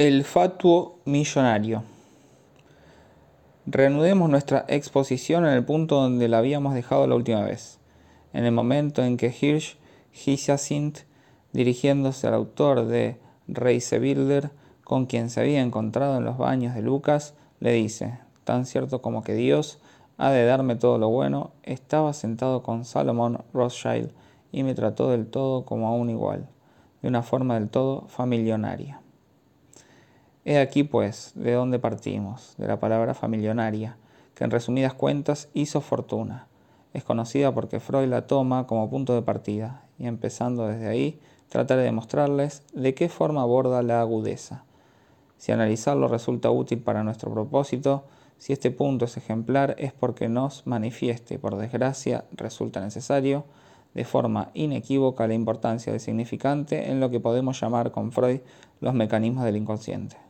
El fatuo millonario. Reanudemos nuestra exposición en el punto donde la habíamos dejado la última vez, en el momento en que Hirsch Hyacinth, dirigiéndose al autor de Reisebilder, con quien se había encontrado en los baños de Lucas, le dice, tan cierto como que Dios ha de darme todo lo bueno, estaba sentado con Salomón Rothschild y me trató del todo como a un igual, de una forma del todo familionaria. He aquí, pues, de dónde partimos, de la palabra familionaria, que en resumidas cuentas hizo fortuna. Es conocida porque Freud la toma como punto de partida, y empezando desde ahí, trataré de mostrarles de qué forma aborda la agudeza. Si analizarlo resulta útil para nuestro propósito, si este punto es ejemplar es porque nos manifieste, por desgracia resulta necesario, de forma inequívoca la importancia del significante en lo que podemos llamar con Freud los mecanismos del inconsciente.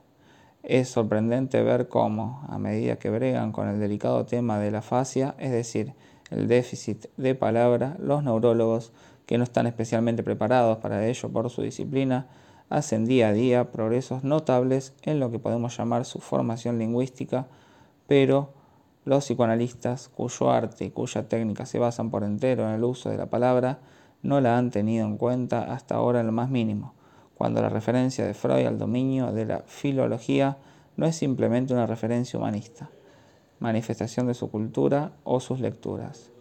Es sorprendente ver cómo, a medida que bregan con el delicado tema de la fascia, es decir, el déficit de palabra, los neurólogos, que no están especialmente preparados para ello por su disciplina, hacen día a día progresos notables en lo que podemos llamar su formación lingüística, pero los psicoanalistas, cuyo arte y cuya técnica se basan por entero en el uso de la palabra, no la han tenido en cuenta hasta ahora en lo más mínimo cuando la referencia de Freud al dominio de la filología no es simplemente una referencia humanista, manifestación de su cultura o sus lecturas,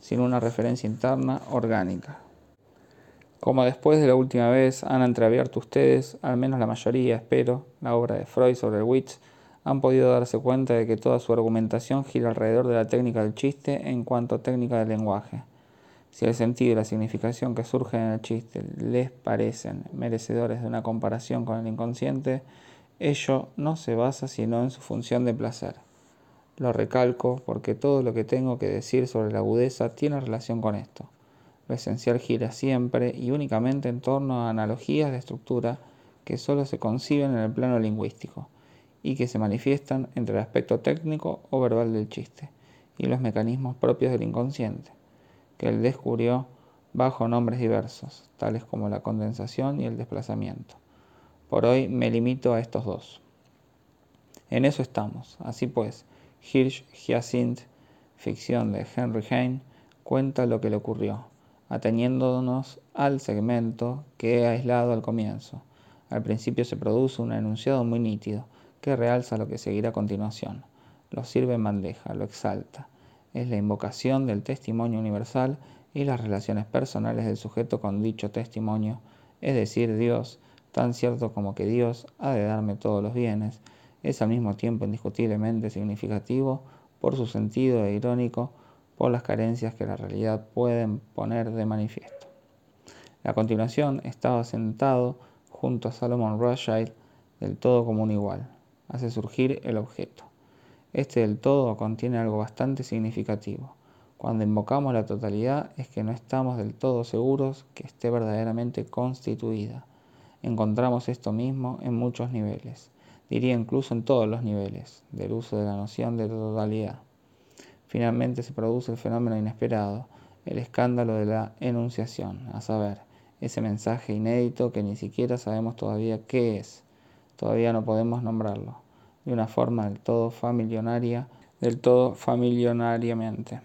sino una referencia interna orgánica. Como después de la última vez han entreabierto ustedes, al menos la mayoría, espero, la obra de Freud sobre el witz, han podido darse cuenta de que toda su argumentación gira alrededor de la técnica del chiste en cuanto técnica del lenguaje. Si el sentido y la significación que surgen en el chiste les parecen merecedores de una comparación con el inconsciente, ello no se basa sino en su función de placer. Lo recalco porque todo lo que tengo que decir sobre la agudeza tiene relación con esto. Lo esencial gira siempre y únicamente en torno a analogías de estructura que solo se conciben en el plano lingüístico y que se manifiestan entre el aspecto técnico o verbal del chiste y los mecanismos propios del inconsciente que él descubrió bajo nombres diversos, tales como la condensación y el desplazamiento. Por hoy me limito a estos dos. En eso estamos. Así pues, Hirsch Hyacinth, ficción de Henry Heine, cuenta lo que le ocurrió, ateniéndonos al segmento que he aislado al comienzo. Al principio se produce un enunciado muy nítido que realza lo que seguirá a continuación. Lo sirve en bandeja, lo exalta es la invocación del testimonio universal y las relaciones personales del sujeto con dicho testimonio, es decir, Dios, tan cierto como que Dios ha de darme todos los bienes, es al mismo tiempo indiscutiblemente significativo por su sentido e irónico por las carencias que la realidad pueden poner de manifiesto. A continuación estaba sentado junto a Salomon Rothschild del todo como un igual. Hace surgir el objeto. Este del todo contiene algo bastante significativo. Cuando invocamos la totalidad es que no estamos del todo seguros que esté verdaderamente constituida. Encontramos esto mismo en muchos niveles, diría incluso en todos los niveles, del uso de la noción de totalidad. Finalmente se produce el fenómeno inesperado, el escándalo de la enunciación, a saber, ese mensaje inédito que ni siquiera sabemos todavía qué es, todavía no podemos nombrarlo de una forma del todo familionaria, del todo familionariamente.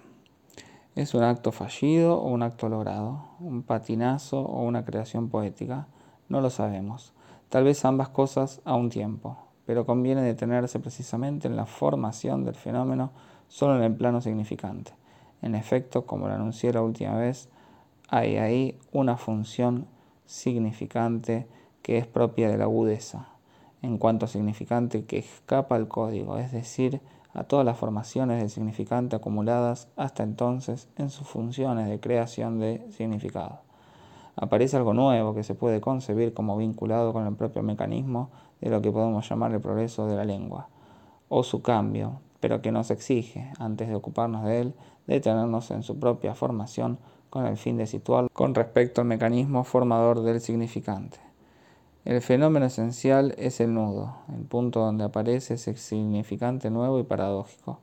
¿Es un acto fallido o un acto logrado? ¿Un patinazo o una creación poética? No lo sabemos. Tal vez ambas cosas a un tiempo, pero conviene detenerse precisamente en la formación del fenómeno solo en el plano significante. En efecto, como lo anuncié la última vez, hay ahí una función significante que es propia de la agudeza, en cuanto a significante que escapa al código, es decir, a todas las formaciones de significante acumuladas hasta entonces en sus funciones de creación de significado. Aparece algo nuevo que se puede concebir como vinculado con el propio mecanismo de lo que podemos llamar el progreso de la lengua, o su cambio, pero que nos exige, antes de ocuparnos de él, detenernos en su propia formación con el fin de situarlo con respecto al mecanismo formador del significante. El fenómeno esencial es el nudo, el punto donde aparece ese significante nuevo y paradójico,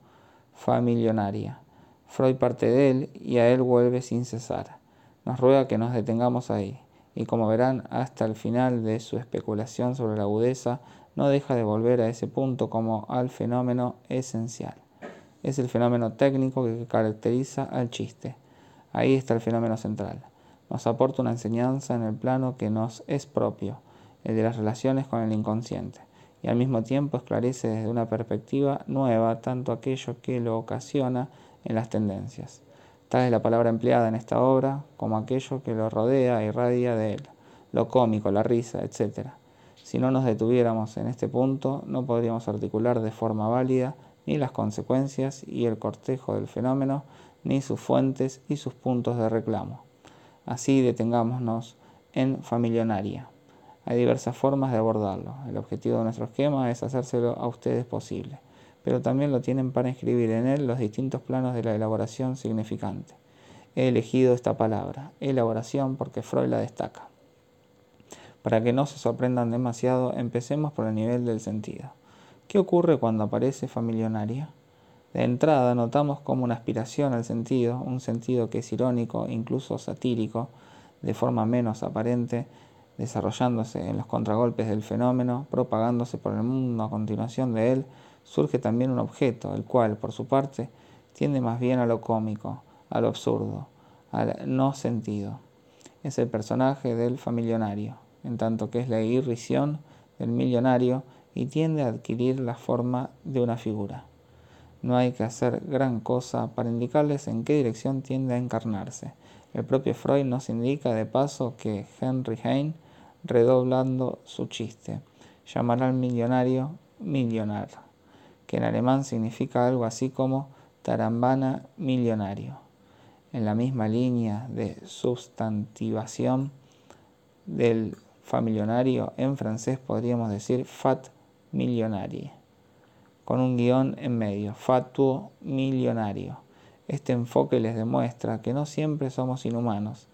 familionaria. Freud parte de él y a él vuelve sin cesar. Nos ruega que nos detengamos ahí y como verán hasta el final de su especulación sobre la agudeza, no deja de volver a ese punto como al fenómeno esencial. Es el fenómeno técnico que caracteriza al chiste. Ahí está el fenómeno central. Nos aporta una enseñanza en el plano que nos es propio, de las relaciones con el inconsciente, y al mismo tiempo esclarece desde una perspectiva nueva tanto aquello que lo ocasiona en las tendencias. Tal es la palabra empleada en esta obra como aquello que lo rodea e irradia de él, lo cómico, la risa, etc. Si no nos detuviéramos en este punto, no podríamos articular de forma válida ni las consecuencias y el cortejo del fenómeno, ni sus fuentes y sus puntos de reclamo. Así detengámonos en familionaria. Hay diversas formas de abordarlo. El objetivo de nuestro esquema es hacérselo a ustedes posible pero también lo tienen para inscribir en él los distintos planos de la elaboración significante. He elegido esta palabra, elaboración, porque Freud la destaca. Para que no se sorprendan demasiado, empecemos por el nivel del sentido. ¿Qué ocurre cuando aparece familionaria? De entrada notamos como una aspiración al sentido, un sentido que es irónico, incluso satírico, de forma menos aparente, desarrollándose en los contragolpes del fenómeno, propagándose por el mundo a continuación de él, surge también un objeto, el cual, por su parte, tiende más bien a lo cómico, a lo absurdo, al no sentido. Es el personaje del familionario, en tanto que es la irrisión del millonario y tiende a adquirir la forma de una figura. No hay que hacer gran cosa para indicarles en qué dirección tiende a encarnarse. El propio Freud nos indica de paso que Henry Heine, redoblando su chiste, llamará al millonario millonario que en alemán significa algo así como tarambana millonario. En la misma línea de sustantivación del familionario, en francés podríamos decir fat millonarie, con un guion en medio, fatuo millonario. Este enfoque les demuestra que no siempre somos inhumanos.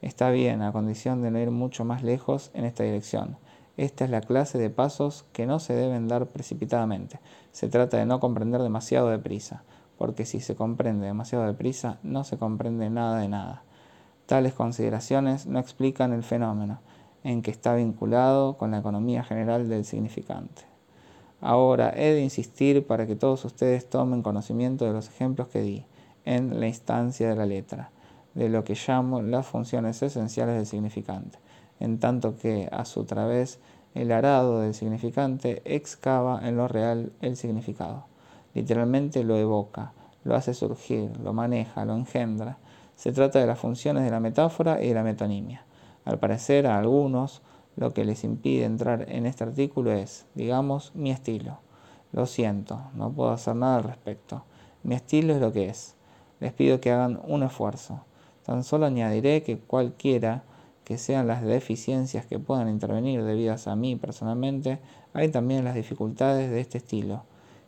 Está bien, a condición de no ir mucho más lejos en esta dirección esta es la clase de pasos que no se deben dar precipitadamente. Se trata de no comprender demasiado deprisa, porque si se comprende demasiado deprisa, no se comprende nada de nada. Tales consideraciones no explican el fenómeno, en que está vinculado con la economía general del significante. Ahora he de insistir para que todos ustedes tomen conocimiento de los ejemplos que di en la instancia de la letra, de lo que llamo las funciones esenciales del significante en tanto que a su través el arado del significante excava en lo real el significado. Literalmente lo evoca, lo hace surgir, lo maneja, lo engendra. Se trata de las funciones de la metáfora y de la metonimia. Al parecer a algunos lo que les impide entrar en este artículo es, digamos, mi estilo. Lo siento, no puedo hacer nada al respecto. Mi estilo es lo que es. Les pido que hagan un esfuerzo. Tan solo añadiré que cualquiera que sean las deficiencias que puedan intervenir debidas a mí personalmente, hay también las dificultades de este estilo.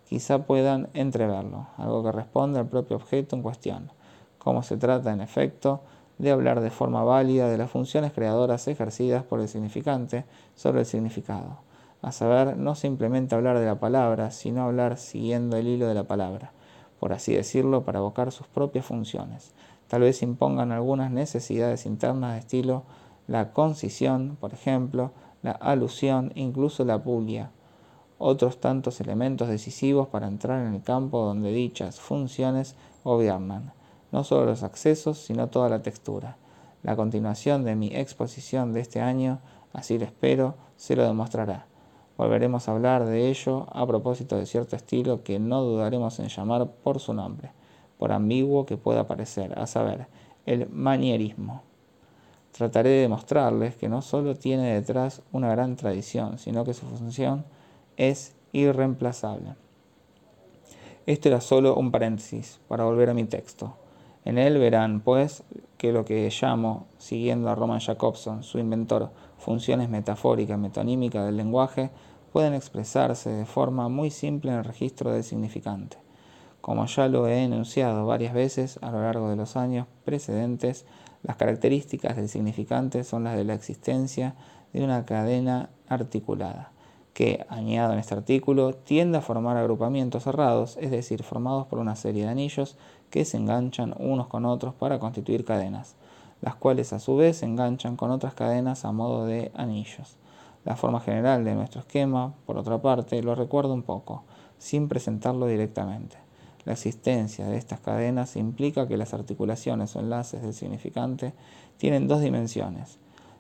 Quizá puedan entreverlo, algo que responde al propio objeto en cuestión, como se trata en efecto de hablar de forma válida de las funciones creadoras ejercidas por el significante sobre el significado, a saber, no simplemente hablar de la palabra, sino hablar siguiendo el hilo de la palabra, por así decirlo, para evocar sus propias funciones. Tal vez impongan algunas necesidades internas de estilo la concisión, por ejemplo, la alusión, incluso la pulia, otros tantos elementos decisivos para entrar en el campo donde dichas funciones gobiernan, no solo los accesos, sino toda la textura. La continuación de mi exposición de este año, así lo espero, se lo demostrará. Volveremos a hablar de ello a propósito de cierto estilo que no dudaremos en llamar por su nombre, por ambiguo que pueda parecer, a saber, el manierismo. Trataré de demostrarles que no solo tiene detrás una gran tradición, sino que su función es irreemplazable. Esto era solo un paréntesis para volver a mi texto. En él verán, pues, que lo que llamo, siguiendo a Roman Jacobson, su inventor, funciones metafóricas metonímicas del lenguaje, pueden expresarse de forma muy simple en el registro del significante. Como ya lo he enunciado varias veces a lo largo de los años precedentes, las características del significante son las de la existencia de una cadena articulada, que, añado en este artículo, tiende a formar agrupamientos cerrados, es decir, formados por una serie de anillos que se enganchan unos con otros para constituir cadenas. las cuales a su vez se enganchan con otras cadenas a modo de anillos. La forma general de nuestro esquema, por otra parte, lo recuerdo un poco, sin presentarlo directamente. La existencia de estas cadenas implica que las articulaciones o enlaces del significante tienen dos dimensiones,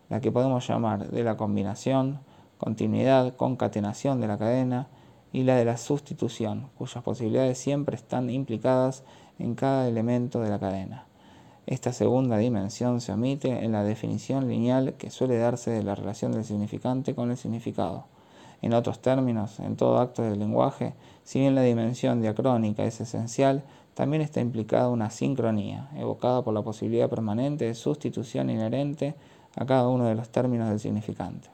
la que podemos llamar de la combinación, continuidad, concatenación de la cadena, y la de la sustitución, cuyas posibilidades siempre están implicadas en cada elemento de la cadena. Esta segunda dimensión se omite en la definición lineal que suele darse de la relación del significante con el significado. En otros términos, en todo acto del lenguaje, si bien la dimensión diacrónica es esencial, también está implicada una sincronía, evocada por la posibilidad permanente de sustitución inherente a cada uno de los términos del significante.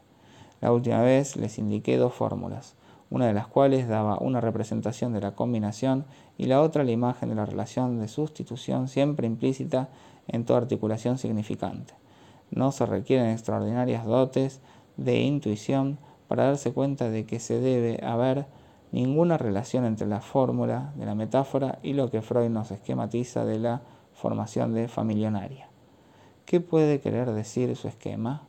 La última vez les indiqué dos fórmulas, una de las cuales daba una representación de la combinación y la otra la imagen de la relación de sustitución siempre implícita en toda articulación significante. No se requieren extraordinarias dotes de intuición para darse cuenta de que se debe haber ninguna relación entre la fórmula de la metáfora y lo que Freud nos esquematiza de la formación de familionaria. ¿Qué puede querer decir su esquema?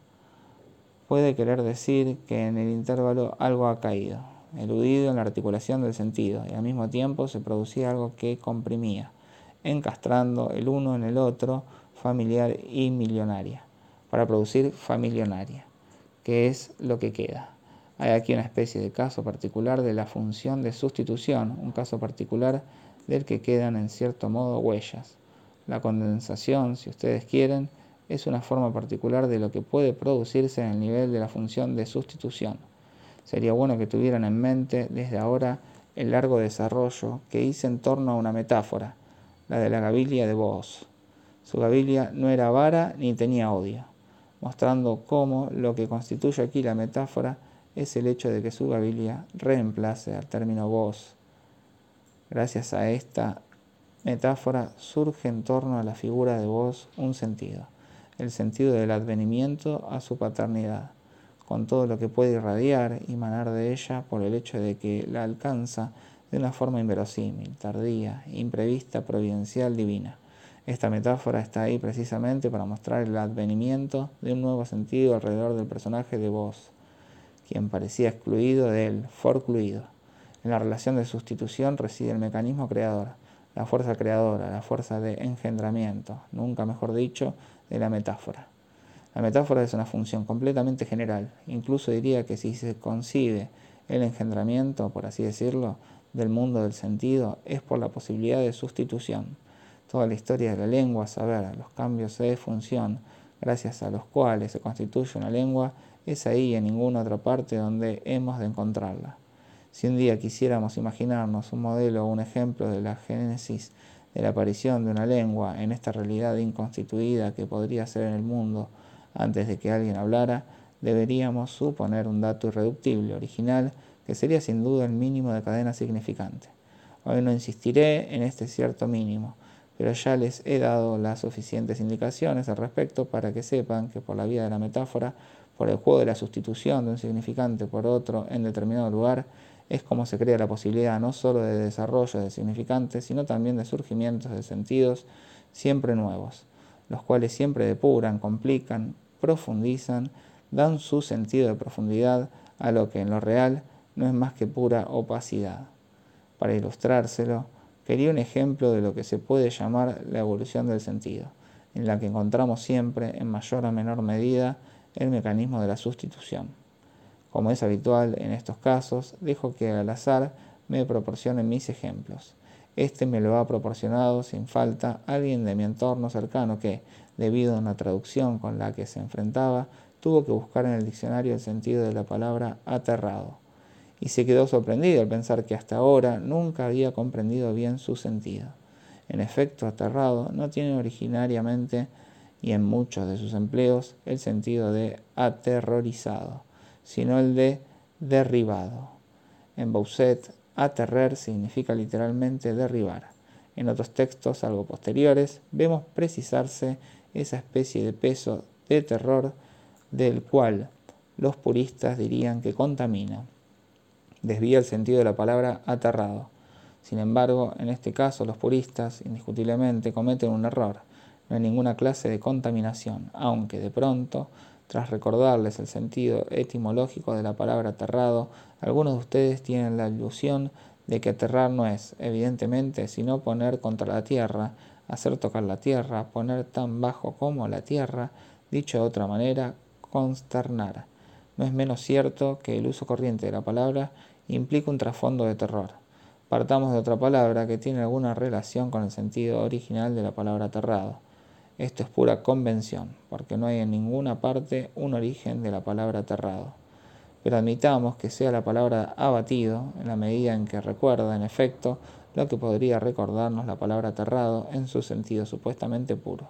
Puede querer decir que en el intervalo algo ha caído, eludido en la articulación del sentido, y al mismo tiempo se producía algo que comprimía, encastrando el uno en el otro, familiar y millonaria, para producir familionaria, que es lo que queda. Hay aquí una especie de caso particular de la función de sustitución, un caso particular del que quedan en cierto modo huellas. La condensación, si ustedes quieren, es una forma particular de lo que puede producirse en el nivel de la función de sustitución. Sería bueno que tuvieran en mente desde ahora el largo desarrollo que hice en torno a una metáfora, la de la gabilia de Vos. Su gabilia no era vara ni tenía odio, mostrando cómo lo que constituye aquí la metáfora es el hecho de que su gabilia reemplace al término Vos. Gracias a esta metáfora surge en torno a la figura de Vos un sentido, el sentido del advenimiento a su paternidad con todo lo que puede irradiar y manar de ella por el hecho de que la alcanza de una forma inverosímil, tardía, imprevista, providencial, divina. Esta metáfora está ahí precisamente para mostrar el advenimiento de un nuevo sentido alrededor del personaje de Vos, quien parecía excluido de él, forcluido. En la relación de sustitución reside el mecanismo creador, la fuerza creadora, la fuerza de engendramiento, nunca mejor dicho, de la metáfora. La metáfora es una función completamente general, incluso diría que si se concibe el engendramiento, por así decirlo, del mundo del sentido, es por la posibilidad de sustitución. Toda la historia de la lengua, saber los cambios de función, gracias a los cuales se constituye una lengua, es ahí en ninguna otra parte donde hemos de encontrarla. Si un día quisiéramos imaginarnos un modelo o un ejemplo de la génesis de la aparición de una lengua en esta realidad inconstituida que podría ser en el mundo, antes de que alguien hablara, deberíamos suponer un dato irreductible, original, que sería sin duda el mínimo de cadena significante. Hoy no insistiré en este cierto mínimo, pero ya les he dado las suficientes indicaciones al respecto para que sepan que por la vía de la metáfora, por el juego de la sustitución de un significante por otro en determinado lugar, es como se crea la posibilidad no sólo de desarrollo de significantes, sino también de surgimientos de sentidos siempre nuevos, los cuales siempre depuran, complican, profundizan, dan su sentido de profundidad a lo que en lo real no es más que pura opacidad. Para ilustrárselo, quería un ejemplo de lo que se puede llamar la evolución del sentido, en la que encontramos siempre, en mayor o menor medida, el mecanismo de la sustitución. Como es habitual en estos casos, dejo que al azar me proporcione mis ejemplos. Este me lo ha proporcionado sin falta alguien de mi entorno cercano que, debido a una traducción con la que se enfrentaba, tuvo que buscar en el diccionario el sentido de la palabra aterrado, y se quedó sorprendido al pensar que hasta ahora nunca había comprendido bien su sentido. En efecto, aterrado no tiene originariamente y en muchos de sus empleos el sentido de aterrorizado, sino el de derribado. En Bousset, aterrer significa literalmente derribar. En otros textos algo posteriores vemos precisarse esa especie de peso de terror del cual los puristas dirían que contamina. Desvía el sentido de la palabra aterrado. Sin embargo, en este caso los puristas indiscutiblemente cometen un error. No hay ninguna clase de contaminación, aunque de pronto, tras recordarles el sentido etimológico de la palabra aterrado, algunos de ustedes tienen la ilusión de que aterrar no es, evidentemente, sino poner contra la tierra, hacer tocar la tierra, poner tan bajo como la tierra, dicho de otra manera, consternar. No es menos cierto que el uso corriente de la palabra implica un trasfondo de terror. Partamos de otra palabra que tiene alguna relación con el sentido original de la palabra aterrado. Esto es pura convención, porque no hay en ninguna parte un origen de la palabra aterrado. Pero admitamos que sea la palabra abatido, en la medida en que recuerda, en efecto, lo que podría recordarnos la palabra aterrado en su sentido supuestamente puro.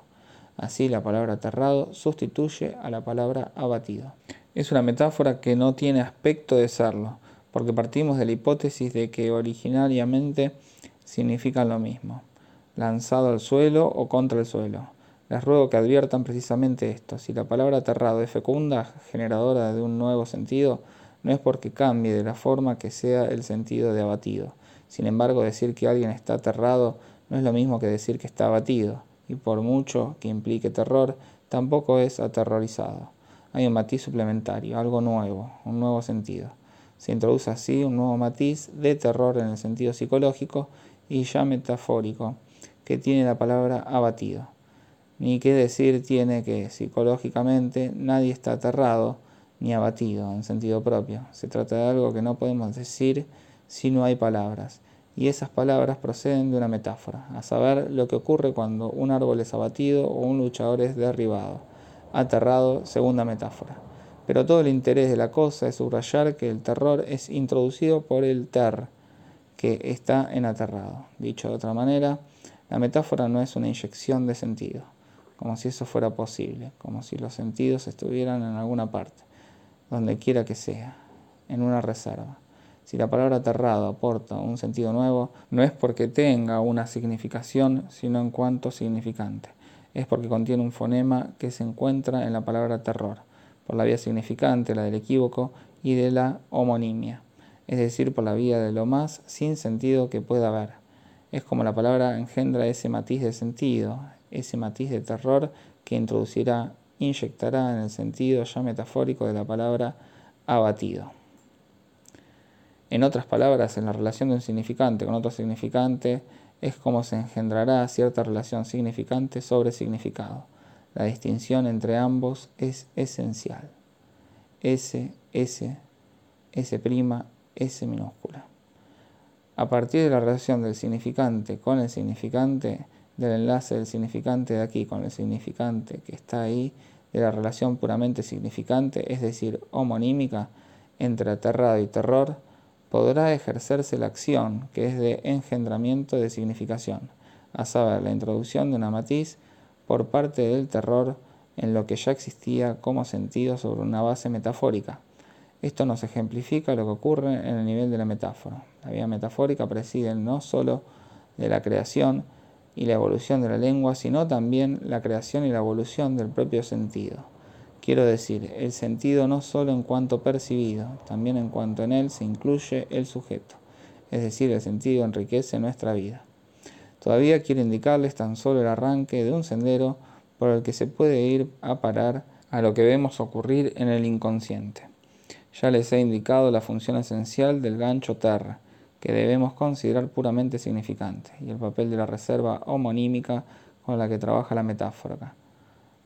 Así la palabra aterrado sustituye a la palabra abatido. Es una metáfora que no tiene aspecto de serlo, porque partimos de la hipótesis de que originariamente significan lo mismo, lanzado al suelo o contra el suelo. Les ruego que adviertan precisamente esto. Si la palabra aterrado es fecunda, generadora de un nuevo sentido, no es porque cambie de la forma que sea el sentido de abatido. Sin embargo, decir que alguien está aterrado no es lo mismo que decir que está abatido, y por mucho que implique terror, tampoco es aterrorizado. Hay un matiz suplementario, algo nuevo, un nuevo sentido. Se introduce así un nuevo matiz de terror en el sentido psicológico y ya metafórico que tiene la palabra abatido. Ni qué decir tiene que psicológicamente nadie está aterrado ni abatido en sentido propio. Se trata de algo que no podemos decir si no hay palabras. Y esas palabras proceden de una metáfora, a saber lo que ocurre cuando un árbol es abatido o un luchador es derribado. Aterrado, segunda metáfora. Pero todo el interés de la cosa es subrayar que el terror es introducido por el ter, que está en aterrado. Dicho de otra manera, la metáfora no es una inyección de sentido, como si eso fuera posible, como si los sentidos estuvieran en alguna parte, donde quiera que sea, en una reserva. Si la palabra aterrado aporta un sentido nuevo, no es porque tenga una significación, sino en cuanto significante. Es porque contiene un fonema que se encuentra en la palabra terror por la vía significante, la del equívoco, y de la homonimia, es decir, por la vía de lo más sin sentido que pueda haber. Es como la palabra engendra ese matiz de sentido, ese matiz de terror que introducirá, inyectará en el sentido ya metafórico de la palabra abatido. En otras palabras, en la relación de un significante con otro significante, es como se engendrará cierta relación significante sobre significado. La distinción entre ambos es esencial. S, S, S', S minúscula. A partir de la relación del significante con el significante, del enlace del significante de aquí con el significante que está ahí, de la relación puramente significante, es decir, homonímica, entre aterrado y terror, podrá ejercerse la acción que es de engendramiento de significación, a saber, la introducción de una matiz por parte del terror en lo que ya existía como sentido sobre una base metafórica. Esto nos ejemplifica lo que ocurre en el nivel de la metáfora. La vía metafórica preside no sólo de la creación y la evolución de la lengua, sino también la creación y la evolución del propio sentido. Quiero decir, el sentido no sólo en cuanto percibido, también en cuanto en él se incluye el sujeto. Es decir, el sentido enriquece nuestra vida. Todavía quiero indicarles tan solo el arranque de un sendero por el que se puede ir a parar a lo que vemos ocurrir en el inconsciente. Ya les he indicado la función esencial del gancho terra, que debemos considerar puramente significante, y el papel de la reserva homonímica con la que trabaja la metáfora.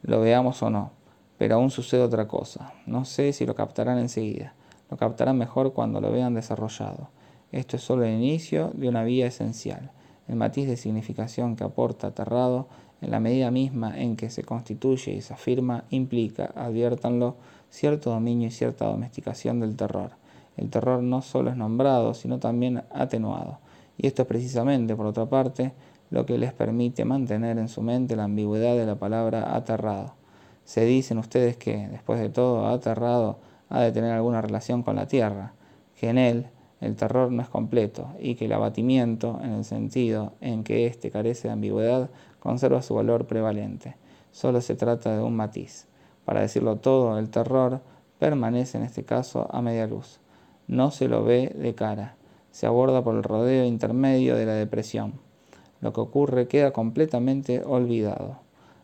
Lo veamos o no, pero aún sucede otra cosa. No sé si lo captarán enseguida. Lo captarán mejor cuando lo vean desarrollado. Esto es solo el inicio de una vía esencial el matiz de significación que aporta aterrado, en la medida misma en que se constituye y se afirma, implica, adviértanlo, cierto dominio y cierta domesticación del terror. El terror no solo es nombrado, sino también atenuado. Y esto es precisamente, por otra parte, lo que les permite mantener en su mente la ambigüedad de la palabra aterrado. Se dicen ustedes que, después de todo, aterrado ha de tener alguna relación con la tierra, que en él, el terror no es completo y que el abatimiento, en el sentido en que éste carece de ambigüedad, conserva su valor prevalente. Solo se trata de un matiz. Para decirlo todo, el terror permanece en este caso a media luz. No se lo ve de cara, se aborda por el rodeo intermedio de la depresión. Lo que ocurre queda completamente olvidado.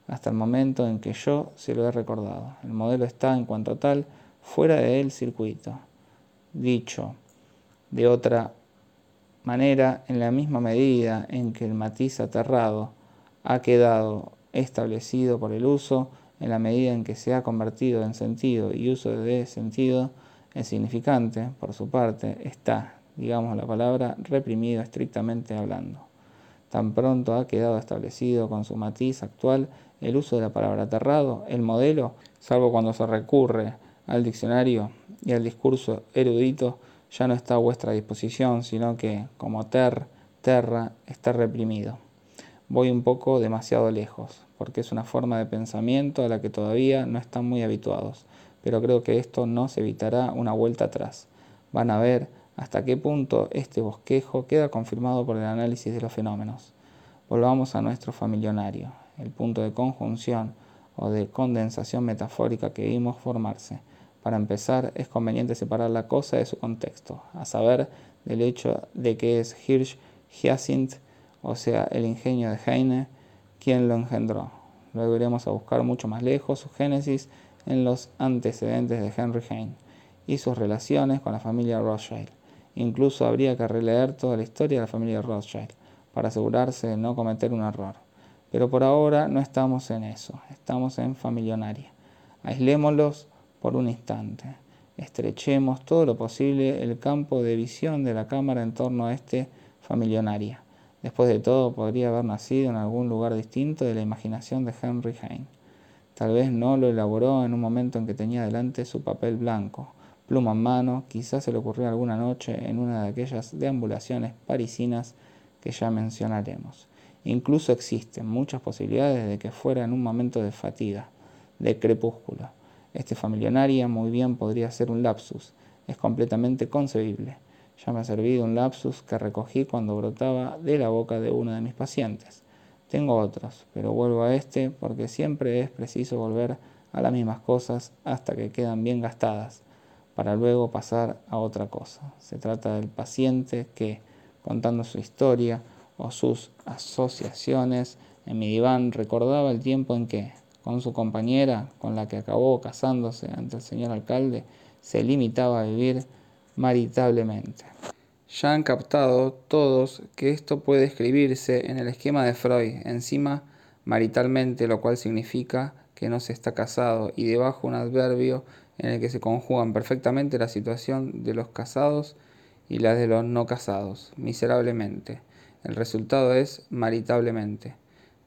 hasta el momento en que yo se lo he recordado. El modelo está, en cuanto tal, fuera del circuito. Dicho de otra manera, en la misma medida en que el matiz aterrado ha quedado establecido por el uso, en la medida en que se ha convertido en sentido y uso de sentido, el significante, por su parte, está, digamos la palabra, reprimido estrictamente hablando. Tan pronto ha quedado establecido con su matiz actual el uso de la palabra aterrado, el modelo, salvo cuando se recurre al diccionario y al discurso erudito, ya no está a vuestra disposición, sino que, como ter, terra, está reprimido. Voy un poco demasiado lejos, porque es una forma de pensamiento a la que todavía no están muy habituados, pero creo que esto no se evitará una vuelta atrás. Van a ver hasta qué punto este bosquejo queda confirmado por el análisis de los fenómenos. Volvamos a nuestro familionario, el punto de conjunción o de condensación metafórica que vimos formarse. Para empezar, es conveniente separar la cosa de su contexto, a saber, del hecho de que es Hirsch Hyacinth, o sea, el ingenio de Heine, quien lo engendró. Luego iremos a buscar mucho más lejos su génesis en los antecedentes de Henry Heine y sus relaciones con la familia Rothschild. Incluso habría que releer toda la historia de la familia Rothschild para asegurarse de no cometer un error. Pero por ahora no estamos en eso, estamos en familionaria. Aislémoslos por un instante. Estrechemos todo lo posible el campo de visión de la cámara en torno a este familionaria. Después de todo, podría haber nacido en algún lugar distinto de la imaginación de Henry Heine. Tal vez no lo elaboró en un momento en que tenía delante su papel blanco, pluma en mano, quizás se le ocurrió alguna noche en una de aquellas deambulaciones parisinas que ya mencionaremos. Incluso existen muchas posibilidades de que fuera en un momento de fatiga, de crepúsculo. Este familionaria muy bien podría ser un lapsus, es completamente concebible. Ya me ha servido un lapsus que recogí cuando brotaba de la boca de uno de mis pacientes. Tengo otros, pero vuelvo a este porque siempre es preciso volver a las mismas cosas hasta que quedan bien gastadas para luego pasar a otra cosa. Se trata del paciente que, contando su historia o sus asociaciones, en mi diván recordaba el tiempo en que, con su compañera, con la que acabó casándose ante el señor alcalde, se limitaba a vivir maritablemente. Ya han captado todos que esto puede escribirse en el esquema de Freud, encima maritalmente, lo cual significa que no se está casado, y debajo un adverbio en el que se conjugan perfectamente la situación de los casados y la de los no casados, miserablemente. El resultado es maritablemente.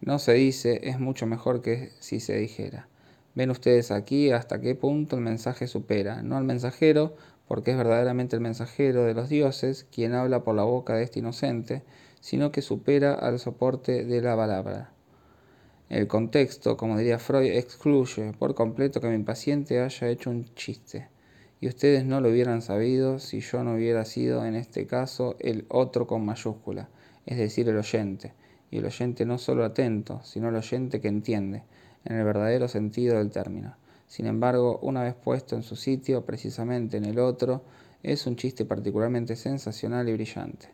No se dice, es mucho mejor que si se dijera. Ven ustedes aquí hasta qué punto el mensaje supera, no al mensajero, porque es verdaderamente el mensajero de los dioses quien habla por la boca de este inocente, sino que supera al soporte de la palabra. El contexto, como diría Freud, excluye por completo que mi paciente haya hecho un chiste. Y ustedes no lo hubieran sabido si yo no hubiera sido en este caso el otro con mayúscula, es decir, el oyente. Y el oyente no solo atento, sino el oyente que entiende, en el verdadero sentido del término. Sin embargo, una vez puesto en su sitio, precisamente en el otro, es un chiste particularmente sensacional y brillante.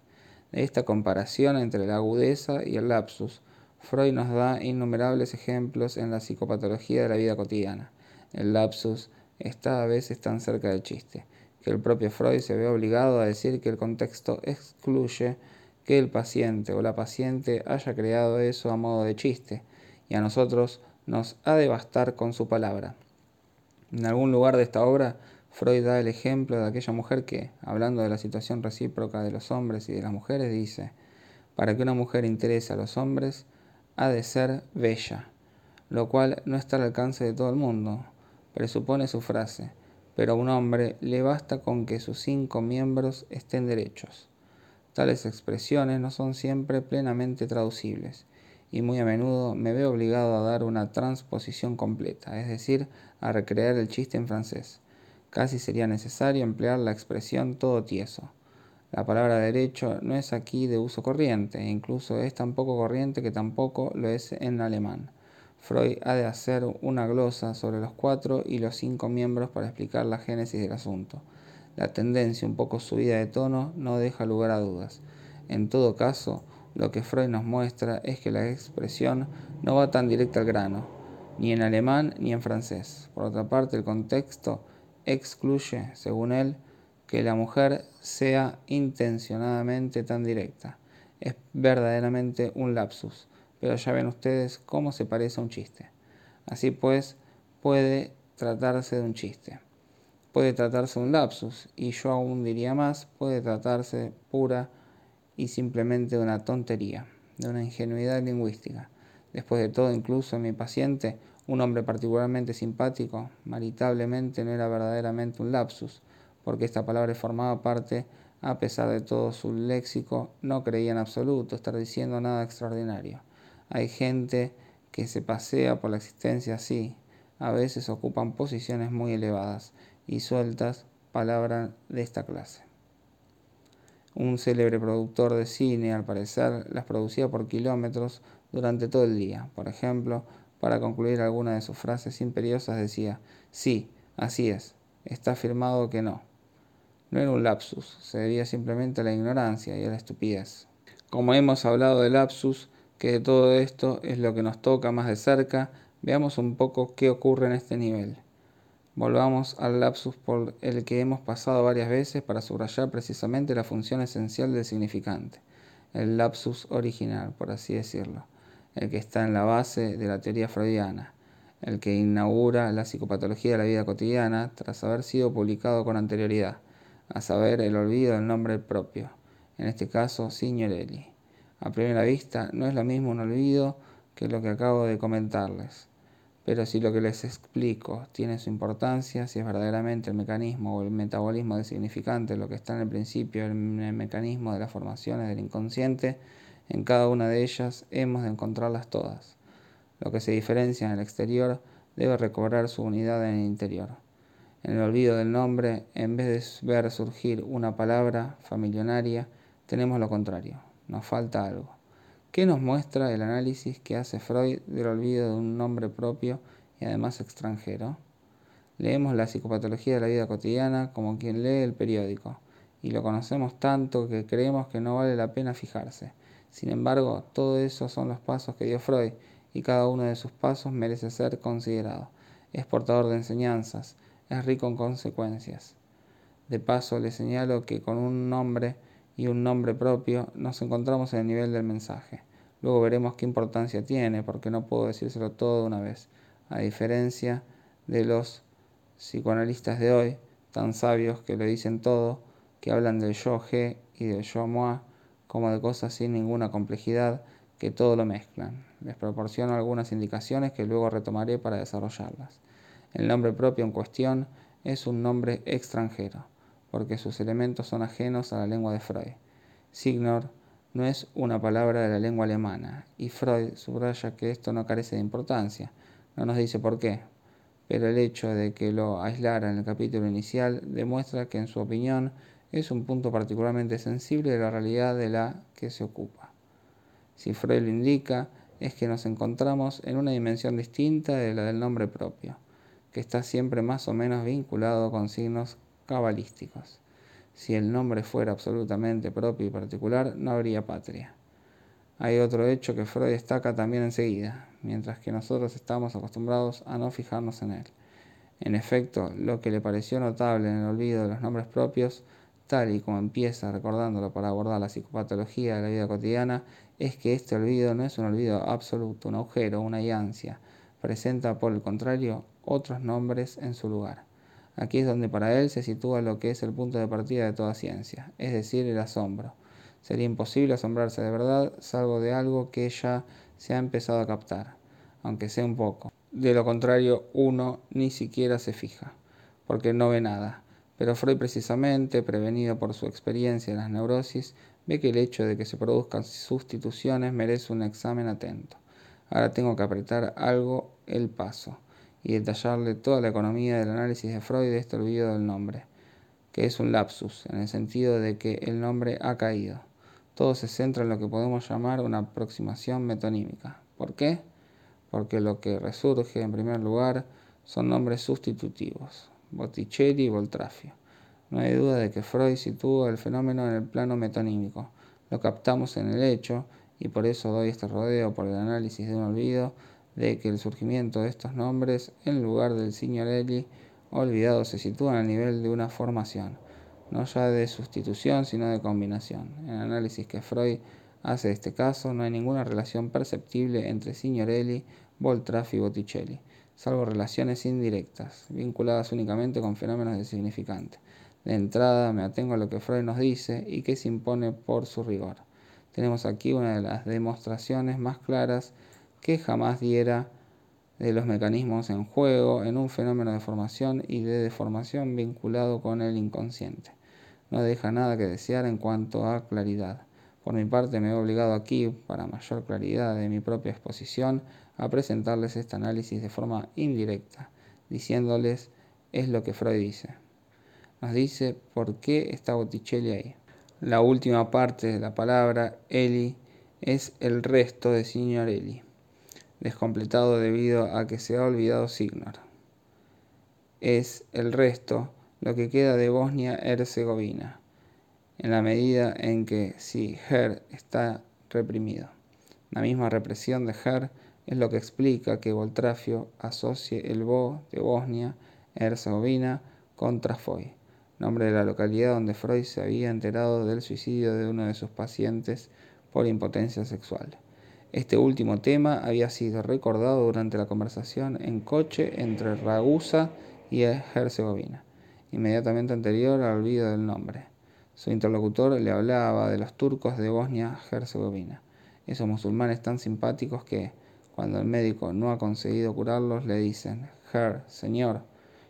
De esta comparación entre la agudeza y el lapsus, Freud nos da innumerables ejemplos en la psicopatología de la vida cotidiana. El lapsus está a veces tan cerca del chiste, que el propio Freud se ve obligado a decir que el contexto excluye que el paciente o la paciente haya creado eso a modo de chiste, y a nosotros nos ha de bastar con su palabra. En algún lugar de esta obra, Freud da el ejemplo de aquella mujer que, hablando de la situación recíproca de los hombres y de las mujeres, dice, para que una mujer interese a los hombres, ha de ser bella, lo cual no está al alcance de todo el mundo, presupone su frase, pero a un hombre le basta con que sus cinco miembros estén derechos. Tales expresiones no son siempre plenamente traducibles, y muy a menudo me veo obligado a dar una transposición completa, es decir, a recrear el chiste en francés. Casi sería necesario emplear la expresión todo tieso. La palabra derecho no es aquí de uso corriente, e incluso es tan poco corriente que tampoco lo es en alemán. Freud ha de hacer una glosa sobre los cuatro y los cinco miembros para explicar la génesis del asunto. La tendencia un poco subida de tono no deja lugar a dudas. En todo caso, lo que Freud nos muestra es que la expresión no va tan directa al grano. ni en alemán ni en francés. Por otra parte, el contexto excluye, según él, que la mujer sea intencionadamente tan directa. Es verdaderamente un lapsus, pero ya ven ustedes cómo se parece a un chiste. Así pues, puede tratarse de un chiste, puede tratarse de un lapsus, y yo aún diría más, puede tratarse pura y simplemente de una tontería, de una ingenuidad lingüística. Después de todo, incluso mi paciente, un hombre particularmente simpático, maritablemente no era verdaderamente un lapsus, porque esta palabra formaba parte, a pesar de todo su léxico, no creía en absoluto estar diciendo nada extraordinario. Hay gente que se pasea por la existencia así, a veces ocupan posiciones muy elevadas y sueltas palabras de esta clase. Un célebre productor de cine, al parecer, las producía por kilómetros durante todo el día. Por ejemplo, para concluir alguna de sus frases imperiosas decía, sí, así es, está afirmado que no. No era un lapsus, se debía simplemente a la ignorancia y a la estupidez. Como hemos hablado de lapsus, que de todo esto es lo que nos toca más de cerca, veamos un poco qué ocurre en este nivel. Volvamos al lapsus por el que hemos pasado varias veces para subrayar precisamente la función esencial del significante, el lapsus original, por así decirlo, el que está en la base de la teoría freudiana, el que inaugura la psicopatología de la vida cotidiana tras haber sido publicado con anterioridad, a saber, el olvido del nombre propio, en este caso Signorelli. A primera vista, no es lo mismo un olvido que lo que acabo de comentarles. Pero si lo que les explico tiene su importancia, si es verdaderamente el mecanismo o el metabolismo del significante lo que está en el principio el mecanismo de las formaciones del inconsciente, en cada una de ellas hemos de encontrarlas todas. Lo que se diferencia en el exterior debe recobrar su unidad en el interior. En el olvido del nombre, en vez de ver surgir una palabra familionaria, tenemos lo contrario nos falta algo. ¿Qué nos muestra el análisis que hace Freud del olvido de un nombre propio y además extranjero? Leemos la psicopatología de la vida cotidiana como quien lee el periódico, y lo conocemos tanto que creemos que no vale la pena fijarse. Sin embargo, todo eso son los pasos que dio Freud, y cada uno de sus pasos merece ser considerado. Es portador de enseñanzas, es rico en consecuencias. De paso, le señalo que con un nombre y un nombre propio, nos encontramos en el nivel del mensaje. Luego veremos qué importancia tiene, porque no puedo decírselo todo de una vez, a diferencia de los psicoanalistas de hoy, tan sabios que lo dicen todo, que hablan del yo G y del yo moi, como de cosas sin ninguna complejidad, que todo lo mezclan. Les proporciono algunas indicaciones que luego retomaré para desarrollarlas. El nombre propio en cuestión es un nombre extranjero porque sus elementos son ajenos a la lengua de Freud. Signor no es una palabra de la lengua alemana, y Freud subraya que esto no carece de importancia. No nos dice por qué, pero el hecho de que lo aislara en el capítulo inicial demuestra que en su opinión es un punto particularmente sensible de la realidad de la que se ocupa. Si Freud lo indica, es que nos encontramos en una dimensión distinta de la del nombre propio, que está siempre más o menos vinculado con signos cabalísticos. Si el nombre fuera absolutamente propio y particular, no habría patria. Hay otro hecho que Freud destaca también enseguida, mientras que nosotros estamos acostumbrados a no fijarnos en él. En efecto, lo que le pareció notable en el olvido de los nombres propios, tal y como empieza recordándolo para abordar la psicopatología de la vida cotidiana, es que este olvido no es un olvido absoluto, un agujero, una ansia. Presenta, por el contrario, otros nombres en su lugar. Aquí es donde para él se sitúa lo que es el punto de partida de toda ciencia, es decir, el asombro. Sería imposible asombrarse de verdad, salvo de algo que ya se ha empezado a captar, aunque sea un poco. De lo contrario, uno ni siquiera se fija, porque no ve nada. Pero Freud precisamente, prevenido por su experiencia en las neurosis, ve que el hecho de que se produzcan sustituciones merece un examen atento. Ahora tengo que apretar algo el paso y detallarle toda la economía del análisis de Freud de este olvido del nombre, que es un lapsus, en el sentido de que el nombre ha caído. Todo se centra en lo que podemos llamar una aproximación metonímica. ¿Por qué? Porque lo que resurge en primer lugar son nombres sustitutivos, Botticelli y Voltrafio. No hay duda de que Freud sitúa el fenómeno en el plano metonímico. Lo captamos en el hecho, y por eso doy este rodeo por el análisis de un olvido, de que el surgimiento de estos nombres en lugar del signorelli olvidado se sitúa al nivel de una formación, no ya de sustitución, sino de combinación. En el análisis que Freud hace de este caso, no hay ninguna relación perceptible entre signorelli, Voltrafi y Botticelli, salvo relaciones indirectas, vinculadas únicamente con fenómenos de significante. De entrada me atengo a lo que Freud nos dice y que se impone por su rigor. Tenemos aquí una de las demostraciones más claras que jamás diera de los mecanismos en juego en un fenómeno de formación y de deformación vinculado con el inconsciente. No deja nada que desear en cuanto a claridad. Por mi parte me he obligado aquí, para mayor claridad de mi propia exposición, a presentarles este análisis de forma indirecta, diciéndoles es lo que Freud dice. Nos dice por qué está Botticelli ahí. La última parte de la palabra Eli es el resto de Signorelli descompletado debido a que se ha olvidado Signor. Es el resto lo que queda de Bosnia-Herzegovina, en la medida en que si Her está reprimido. La misma represión de Her es lo que explica que Voltrafio asocie el Bo de Bosnia-Herzegovina con Trafoy, nombre de la localidad donde Freud se había enterado del suicidio de uno de sus pacientes por impotencia sexual. Este último tema había sido recordado durante la conversación en coche entre Ragusa y Herzegovina, inmediatamente anterior al olvido del nombre. Su interlocutor le hablaba de los turcos de Bosnia-Herzegovina, esos musulmanes tan simpáticos que, cuando el médico no ha conseguido curarlos, le dicen, Her, señor,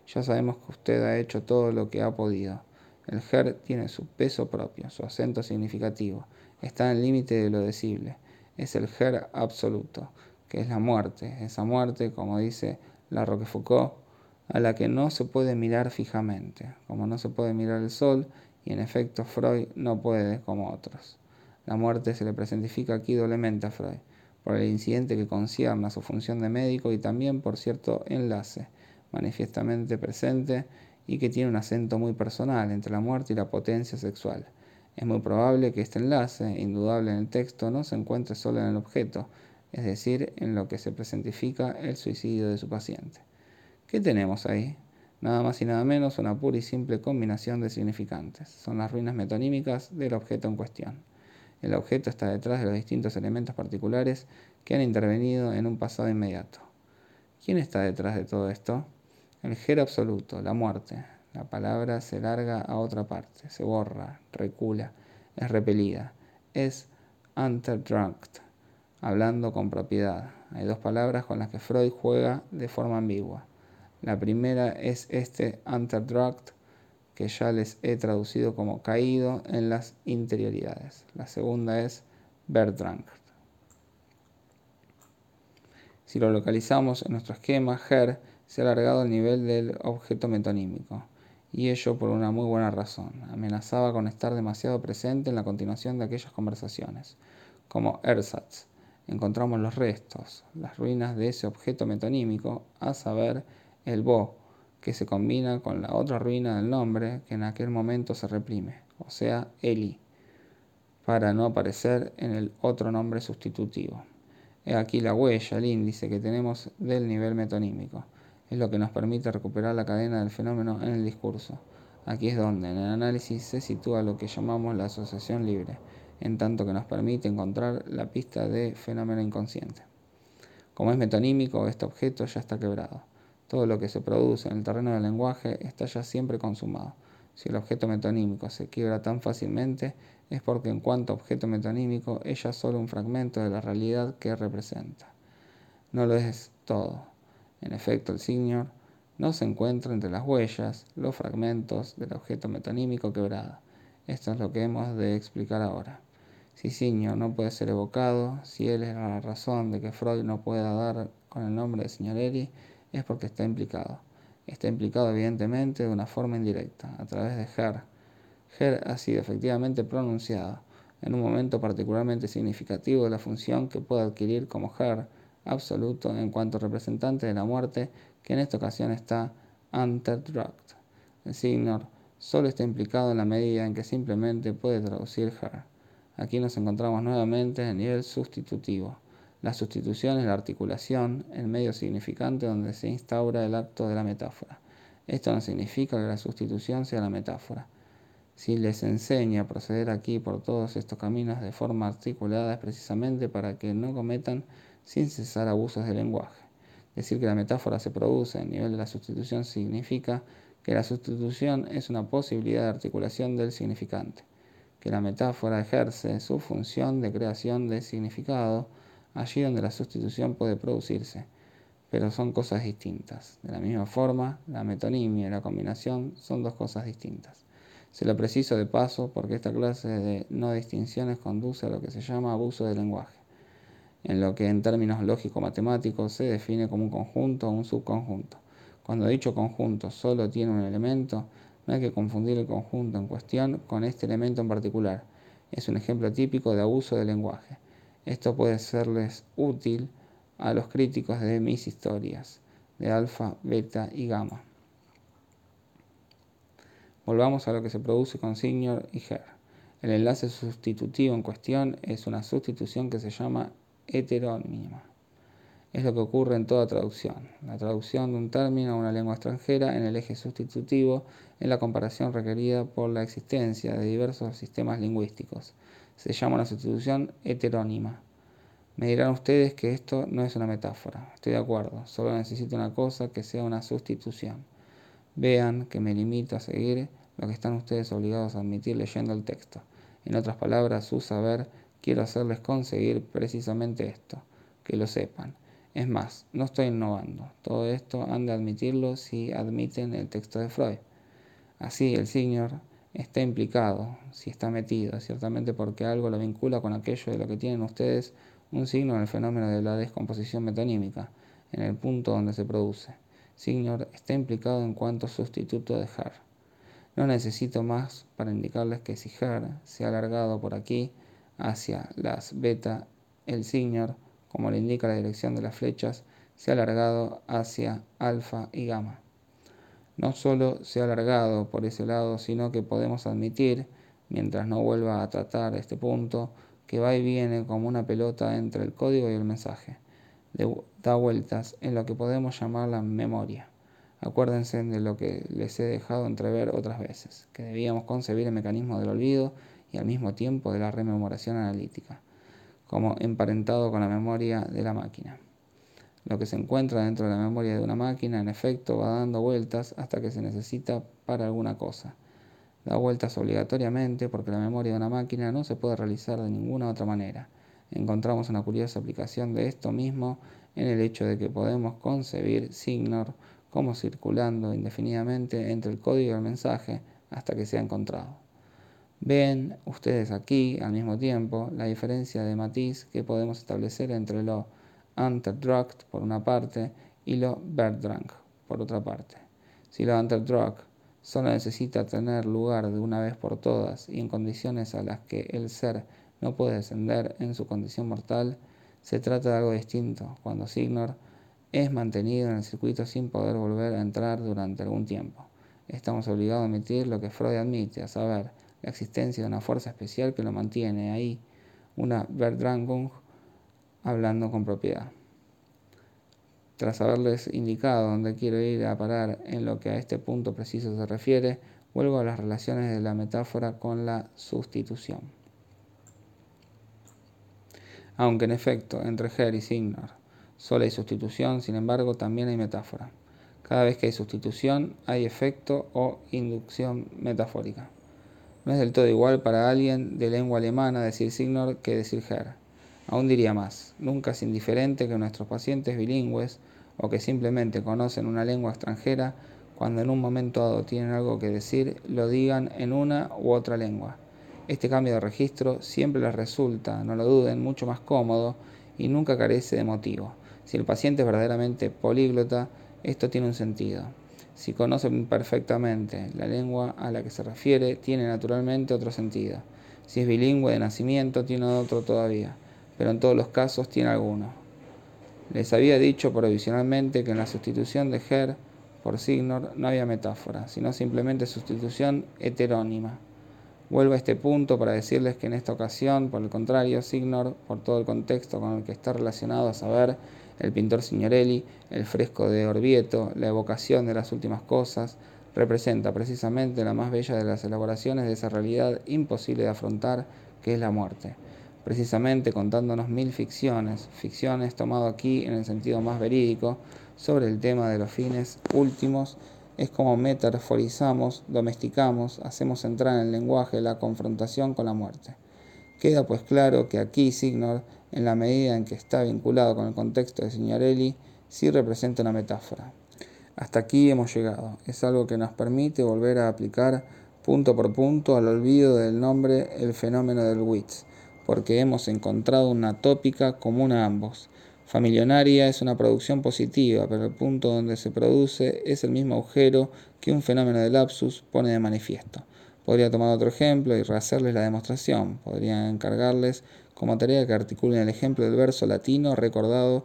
ya sabemos que usted ha hecho todo lo que ha podido. El Her tiene su peso propio, su acento significativo, está en el límite de lo decible es el ger absoluto, que es la muerte, esa muerte, como dice la Roquefoucauld, a la que no se puede mirar fijamente, como no se puede mirar el sol, y en efecto Freud no puede como otros. La muerte se le presentifica aquí doblemente a Freud, por el incidente que concierne a su función de médico y también por cierto enlace, manifiestamente presente y que tiene un acento muy personal entre la muerte y la potencia sexual. Es muy probable que este enlace, indudable en el texto, no se encuentre solo en el objeto, es decir, en lo que se presentifica el suicidio de su paciente. ¿Qué tenemos ahí? Nada más y nada menos una pura y simple combinación de significantes. Son las ruinas metonímicas del objeto en cuestión. El objeto está detrás de los distintos elementos particulares que han intervenido en un pasado inmediato. ¿Quién está detrás de todo esto? El Ger absoluto, la muerte, la palabra se larga a otra parte, se borra, recula, es repelida. Es unterdrückt, hablando con propiedad. Hay dos palabras con las que Freud juega de forma ambigua. La primera es este unterdrückt, que ya les he traducido como caído en las interioridades. La segunda es verdrankt. Si lo localizamos en nuestro esquema, Her se ha alargado al nivel del objeto metonímico y ello por una muy buena razón. Amenazaba con estar demasiado presente en la continuación de aquellas conversaciones. Como ersatz, encontramos los restos, las ruinas de ese objeto metonímico, a saber, el bo, que se combina con la otra ruina del nombre que en aquel momento se reprime, o sea, Eli, para no aparecer en el otro nombre sustitutivo. He aquí la huella, el índice que tenemos del nivel metonímico es lo que nos permite recuperar la cadena del fenómeno en el discurso. Aquí es donde en el análisis se sitúa lo que llamamos la asociación libre, en tanto que nos permite encontrar la pista de fenómeno inconsciente. Como es metonímico, este objeto ya está quebrado. Todo lo que se produce en el terreno del lenguaje está ya siempre consumado. Si el objeto metonímico se quiebra tan fácilmente, es porque en cuanto a objeto metonímico es ya solo un fragmento de la realidad que representa. No lo es todo. En efecto, el Signor no se encuentra entre las huellas, los fragmentos del objeto metonímico quebrado. Esto es lo que hemos de explicar ahora. Si Signor no puede ser evocado, si él es la razón de que Freud no pueda dar con el nombre de Signorelli, es porque está implicado. Está implicado evidentemente de una forma indirecta, a través de Her. Her ha sido efectivamente pronunciado en un momento particularmente significativo de la función que puede adquirir como Her absoluto en cuanto representante de la muerte, que en esta ocasión está Unterdrückt. El signor solo está implicado en la medida en que simplemente puede traducir her. Aquí nos encontramos nuevamente en el nivel sustitutivo. La sustitución es la articulación, el medio significante donde se instaura el acto de la metáfora. Esto no significa que la sustitución sea la metáfora. Si les enseña a proceder aquí por todos estos caminos de forma articulada es precisamente para que no cometan sin cesar abusos del lenguaje. Decir que la metáfora se produce a nivel de la sustitución significa que la sustitución es una posibilidad de articulación del significante, que la metáfora ejerce su función de creación de significado allí donde la sustitución puede producirse, pero son cosas distintas. De la misma forma, la metonimia y la combinación son dos cosas distintas. Se lo preciso de paso porque esta clase de no distinciones conduce a lo que se llama abuso del lenguaje, en lo que en términos lógico-matemáticos se define como un conjunto o un subconjunto. Cuando dicho conjunto solo tiene un elemento, no hay que confundir el conjunto en cuestión con este elemento en particular. Es un ejemplo típico de abuso del lenguaje. Esto puede serles útil a los críticos de mis historias, de alfa, beta y gamma. Volvamos a lo que se produce con Signor y Her. El enlace sustitutivo en cuestión es una sustitución que se llama heterónima es lo que ocurre en toda traducción. La traducción de un término a una lengua extranjera en el eje sustitutivo es la comparación requerida por la existencia de diversos sistemas lingüísticos. Se llama una sustitución heterónima. Me dirán ustedes que esto no es una metáfora. Estoy de acuerdo, solo necesito una cosa que sea una sustitución. Vean que me limito a seguir lo que están ustedes obligados a admitir leyendo el texto. En otras palabras, su saber, quiero hacerles conseguir precisamente esto, que lo sepan es más, no estoy innovando. Todo esto han de admitirlo si admiten el texto de Freud. Así, el señor está implicado, si está metido, ciertamente porque algo lo vincula con aquello de lo que tienen ustedes un signo en el fenómeno de la descomposición metonímica, en el punto donde se produce. Signor está implicado en cuanto sustituto de Her. No necesito más para indicarles que si Her se ha alargado por aquí hacia las beta, el Signor como le indica la dirección de las flechas, se ha alargado hacia alfa y gamma. No solo se ha alargado por ese lado, sino que podemos admitir, mientras no vuelva a tratar este punto, que va y viene como una pelota entre el código y el mensaje. Da vueltas en lo que podemos llamar la memoria. Acuérdense de lo que les he dejado entrever otras veces, que debíamos concebir el mecanismo del olvido y al mismo tiempo de la rememoración analítica como emparentado con la memoria de la máquina. Lo que se encuentra dentro de la memoria de una máquina, en efecto, va dando vueltas hasta que se necesita para alguna cosa. Da vueltas obligatoriamente porque la memoria de una máquina no se puede realizar de ninguna otra manera. Encontramos una curiosa aplicación de esto mismo en el hecho de que podemos concebir Signor como circulando indefinidamente entre el código y el mensaje hasta que sea encontrado. Ven ustedes aquí al mismo tiempo la diferencia de matiz que podemos establecer entre lo Unterdruckt por una parte y lo Verdrank por otra parte. Si lo Unterdruckt solo necesita tener lugar de una vez por todas y en condiciones a las que el ser no puede descender en su condición mortal, se trata de algo distinto cuando Signor es mantenido en el circuito sin poder volver a entrar durante algún tiempo. Estamos obligados a admitir lo que Freud admite, a saber, la existencia de una fuerza especial que lo mantiene ahí, una Verdrangung hablando con propiedad. Tras haberles indicado dónde quiero ir a parar en lo que a este punto preciso se refiere, vuelvo a las relaciones de la metáfora con la sustitución. Aunque en efecto, entre Her y Signor solo hay sustitución, sin embargo, también hay metáfora. Cada vez que hay sustitución, hay efecto o inducción metafórica. No es del todo igual para alguien de lengua alemana decir Signor que decir Her. Aún diría más, nunca es indiferente que nuestros pacientes bilingües o que simplemente conocen una lengua extranjera, cuando en un momento dado tienen algo que decir, lo digan en una u otra lengua. Este cambio de registro siempre les resulta, no lo duden, mucho más cómodo y nunca carece de motivo. Si el paciente es verdaderamente políglota, esto tiene un sentido. Si conoce perfectamente la lengua a la que se refiere, tiene naturalmente otro sentido. Si es bilingüe de nacimiento, tiene otro todavía, pero en todos los casos tiene alguno. Les había dicho provisionalmente que en la sustitución de her por signor no había metáfora, sino simplemente sustitución heterónima. Vuelvo a este punto para decirles que en esta ocasión, por el contrario, Signor, por todo el contexto con el que está relacionado a saber, el pintor Signorelli, el fresco de Orvieto, la evocación de las últimas cosas, representa precisamente la más bella de las elaboraciones de esa realidad imposible de afrontar, que es la muerte. Precisamente contándonos mil ficciones, ficciones tomado aquí en el sentido más verídico, sobre el tema de los fines últimos es como metaforizamos, domesticamos, hacemos entrar en el lenguaje la confrontación con la muerte. Queda pues claro que aquí Signor, en la medida en que está vinculado con el contexto de Signorelli, sí representa una metáfora. Hasta aquí hemos llegado. Es algo que nos permite volver a aplicar punto por punto al olvido del nombre el fenómeno del wits, porque hemos encontrado una tópica común a ambos Familionaria es una producción positiva, pero el punto donde se produce es el mismo agujero que un fenómeno de lapsus pone de manifiesto. Podría tomar otro ejemplo y rehacerles la demostración. Podría encargarles como tarea que articulen el ejemplo del verso latino recordado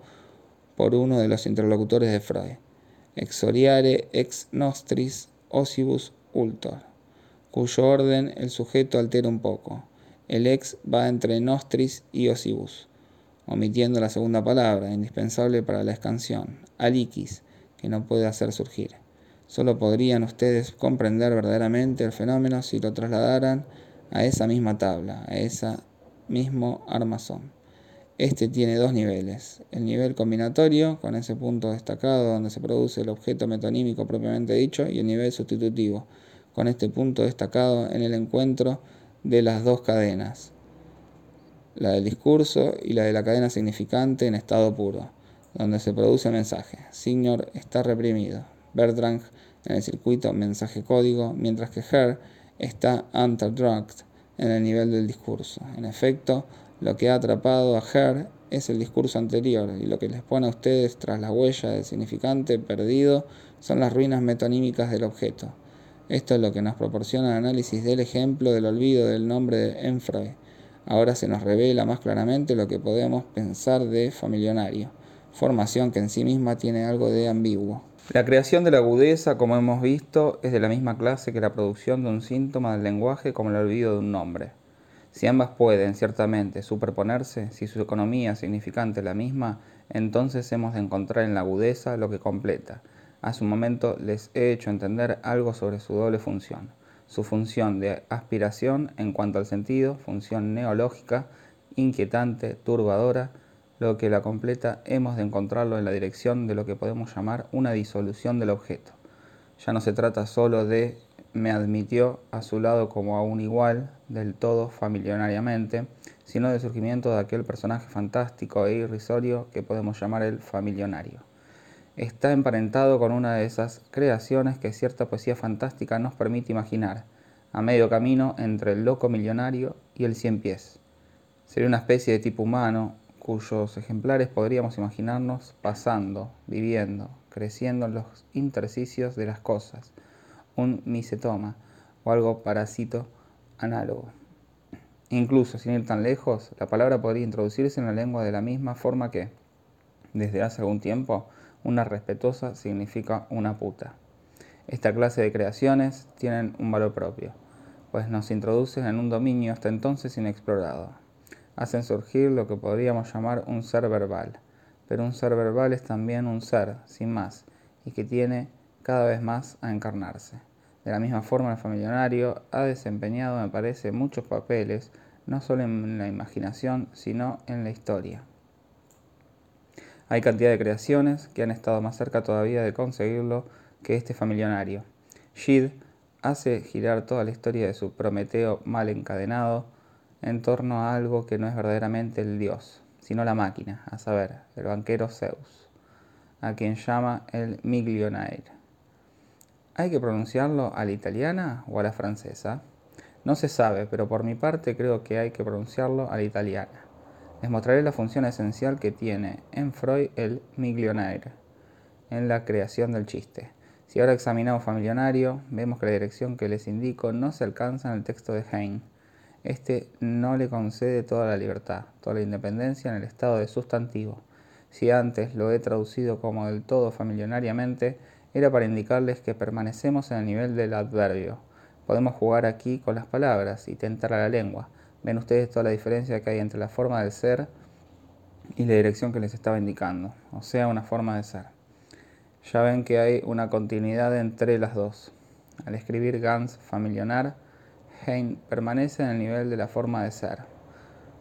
por uno de los interlocutores de Freud. Exoriare ex nostris osibus ultor, cuyo orden el sujeto altera un poco. El ex va entre nostris y osibus omitiendo la segunda palabra, indispensable para la escansión, aliquis, que no puede hacer surgir. Solo podrían ustedes comprender verdaderamente el fenómeno si lo trasladaran a esa misma tabla, a ese mismo armazón. Este tiene dos niveles, el nivel combinatorio, con ese punto destacado donde se produce el objeto metonímico propiamente dicho, y el nivel sustitutivo, con este punto destacado en el encuentro de las dos cadenas, la del discurso y la de la cadena significante en estado puro, donde se produce el mensaje. Signor está reprimido. Bertrand en el circuito mensaje código, mientras que Her está underdrugged en el nivel del discurso. En efecto, lo que ha atrapado a Her es el discurso anterior y lo que les pone a ustedes tras la huella del significante perdido son las ruinas metonímicas del objeto. Esto es lo que nos proporciona el análisis del ejemplo del olvido del nombre de Enfroy Ahora se nos revela más claramente lo que podemos pensar de familionario, formación que en sí misma tiene algo de ambiguo. La creación de la agudeza, como hemos visto, es de la misma clase que la producción de un síntoma del lenguaje como el olvido de un nombre. Si ambas pueden, ciertamente, superponerse, si su economía significante es la misma, entonces hemos de encontrar en la agudeza lo que completa. A su momento les he hecho entender algo sobre su doble función su función de aspiración en cuanto al sentido, función neológica, inquietante, turbadora, lo que la completa hemos de encontrarlo en la dirección de lo que podemos llamar una disolución del objeto. Ya no se trata solo de me admitió a su lado como a un igual, del todo familionariamente, sino del surgimiento de aquel personaje fantástico e irrisorio que podemos llamar el familionario está emparentado con una de esas creaciones que cierta poesía fantástica nos permite imaginar, a medio camino entre el loco millonario y el cien pies. Sería una especie de tipo humano cuyos ejemplares podríamos imaginarnos pasando, viviendo, creciendo en los intersticios de las cosas, un misetoma o algo parásito análogo. Incluso, sin ir tan lejos, la palabra podría introducirse en la lengua de la misma forma que, desde hace algún tiempo, una respetuosa significa una puta. Esta clase de creaciones tienen un valor propio, pues nos introducen en un dominio hasta entonces inexplorado. Hacen surgir lo que podríamos llamar un ser verbal, pero un ser verbal es también un ser, sin más, y que tiene cada vez más a encarnarse. De la misma forma, el familionario ha desempeñado, me parece, muchos papeles, no solo en la imaginación, sino en la historia. Hay cantidad de creaciones que han estado más cerca todavía de conseguirlo que este familionario. Shid hace girar toda la historia de su Prometeo mal encadenado en torno a algo que no es verdaderamente el dios, sino la máquina, a saber, el banquero Zeus, a quien llama el Miglionaire. ¿Hay que pronunciarlo a la italiana o a la francesa? No se sabe, pero por mi parte creo que hay que pronunciarlo a la italiana. Les mostraré la función esencial que tiene en Freud el miglionaire en la creación del chiste. Si ahora examinamos familionario, vemos que la dirección que les indico no se alcanza en el texto de Heine. Este no le concede toda la libertad, toda la independencia en el estado de sustantivo. Si antes lo he traducido como del todo familionariamente, era para indicarles que permanecemos en el nivel del adverbio, Podemos jugar aquí con las palabras y tentar a la lengua. Ven ustedes toda la diferencia que hay entre la forma del ser y la dirección que les estaba indicando, o sea, una forma de ser. Ya ven que hay una continuidad entre las dos. Al escribir Gans familionar, Hein permanece en el nivel de la forma de ser.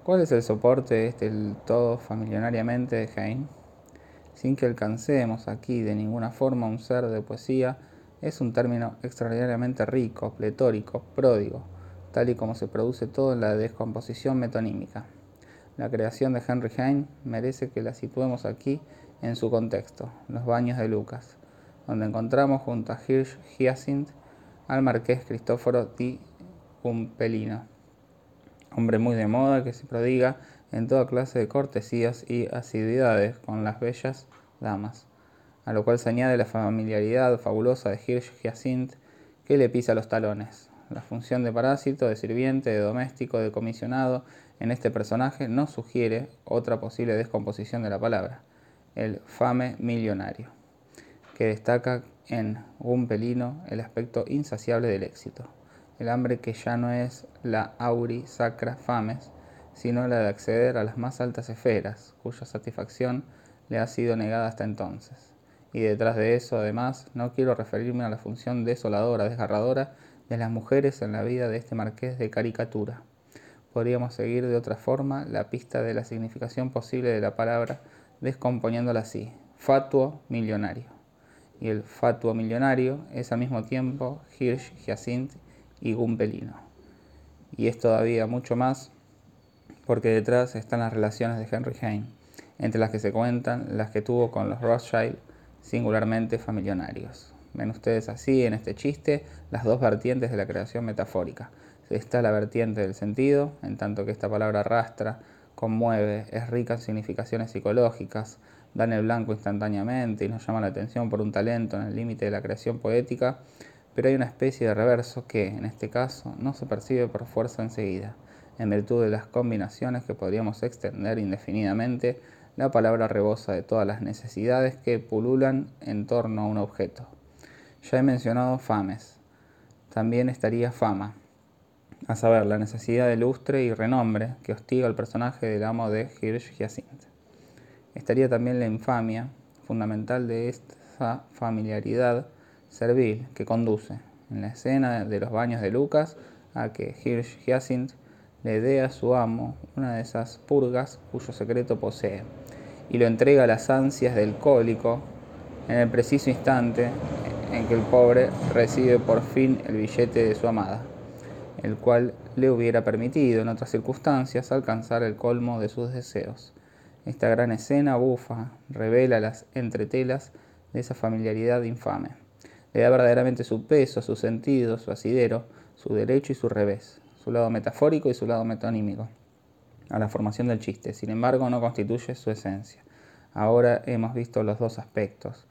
¿Cuál es el soporte de este todo familiarmente de Hein? Sin que alcancemos aquí de ninguna forma un ser de poesía, es un término extraordinariamente rico, pletórico, pródigo, tal y como se produce todo en la descomposición metonímica. La creación de Henry Heine merece que la situemos aquí en su contexto, los baños de Lucas, donde encontramos junto a Hirsch Hyacinth al marqués Cristóforo di Pumpelino, hombre muy de moda que se prodiga en toda clase de cortesías y asiduidades con las bellas damas, a lo cual se añade la familiaridad fabulosa de Hirsch Hyacinth que le pisa los talones. La función de parásito, de sirviente, de doméstico, de comisionado en este personaje no sugiere otra posible descomposición de la palabra, el fame millonario, que destaca en un pelino el aspecto insaciable del éxito, el hambre que ya no es la auri sacra fames, sino la de acceder a las más altas esferas, cuya satisfacción le ha sido negada hasta entonces. Y detrás de eso, además, no quiero referirme a la función desoladora, desgarradora de las mujeres en la vida de este marqués de caricatura. Podríamos seguir de otra forma la pista de la significación posible de la palabra descomponiéndola así, fatuo millonario. Y el fatuo millonario es al mismo tiempo Hirsch, Hyacinth y Gumpelino. Y es todavía mucho más porque detrás están las relaciones de Henry Heine, entre las que se cuentan las que tuvo con los Rothschild, singularmente familionarios. Ven ustedes así en este chiste las dos vertientes de la creación metafórica. Está la vertiente del sentido, en tanto que esta palabra arrastra, conmueve, es rica en significaciones psicológicas, da el blanco instantáneamente y nos llama la atención por un talento en el límite de la creación poética, pero hay una especie de reverso que, en este caso, no se percibe por fuerza enseguida, en virtud de las combinaciones que podríamos extender indefinidamente, la palabra rebosa de todas las necesidades que pululan en torno a un objeto. Ya he mencionado fames. También estaría fama, a saber, la necesidad de lustre y renombre que hostiga al personaje del amo de Hirsch Hyacinth. Estaría también la infamia, fundamental de esta familiaridad servil que conduce, en la escena de los baños de Lucas, a que Hirsch Hyacinth le dé a su amo una de esas purgas cuyo secreto posee, y lo entrega a las ansias del cólico en el preciso instante en que el pobre recibe por fin el billete de su amada, el cual le hubiera permitido en otras circunstancias alcanzar el colmo de sus deseos. Esta gran escena bufa revela las entretelas de esa familiaridad infame. Le da verdaderamente su peso, su sentido, su asidero, su derecho y su revés, su lado metafórico y su lado metonímico a la formación del chiste. Sin embargo, no constituye su esencia. Ahora hemos visto los dos aspectos